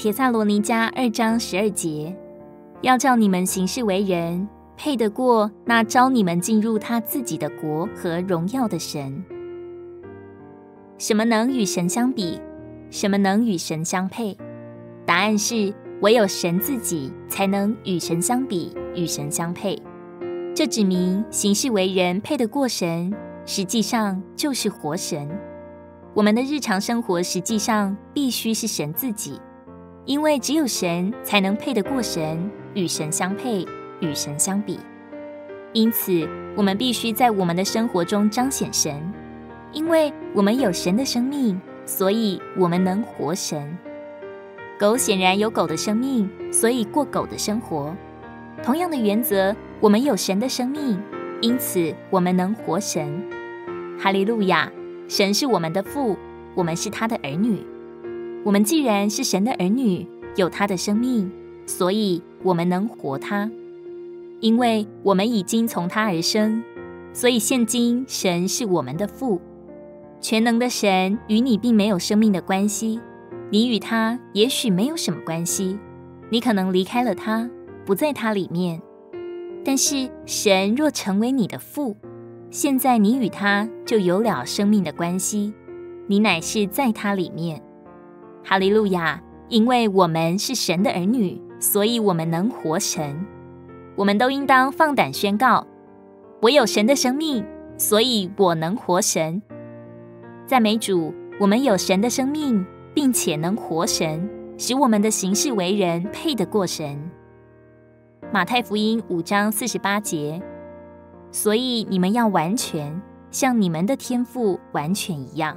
帖撒罗尼迦二章十二节，要叫你们行事为人，配得过那招你们进入他自己的国和荣耀的神。什么能与神相比？什么能与神相配？答案是，唯有神自己才能与神相比，与神相配。这指明行事为人配得过神，实际上就是活神。我们的日常生活实际上必须是神自己，因为只有神才能配得过神，与神相配，与神相比。因此，我们必须在我们的生活中彰显神，因为我们有神的生命，所以我们能活神。狗显然有狗的生命，所以过狗的生活。同样的原则，我们有神的生命，因此我们能活神。哈利路亚！神是我们的父，我们是他的儿女。我们既然是神的儿女，有他的生命，所以我们能活他。因为我们已经从他而生，所以现今神是我们的父。全能的神与你并没有生命的关系，你与他也许没有什么关系。你可能离开了他，不在他里面。但是神若成为你的父，现在你与他就有了生命的关系，你乃是在他里面。哈利路亚！因为我们是神的儿女，所以我们能活神。我们都应当放胆宣告：我有神的生命，所以我能活神。赞美主，我们有神的生命，并且能活神，使我们的行事为人配得过神。马太福音五章四十八节。所以你们要完全，像你们的天赋完全一样。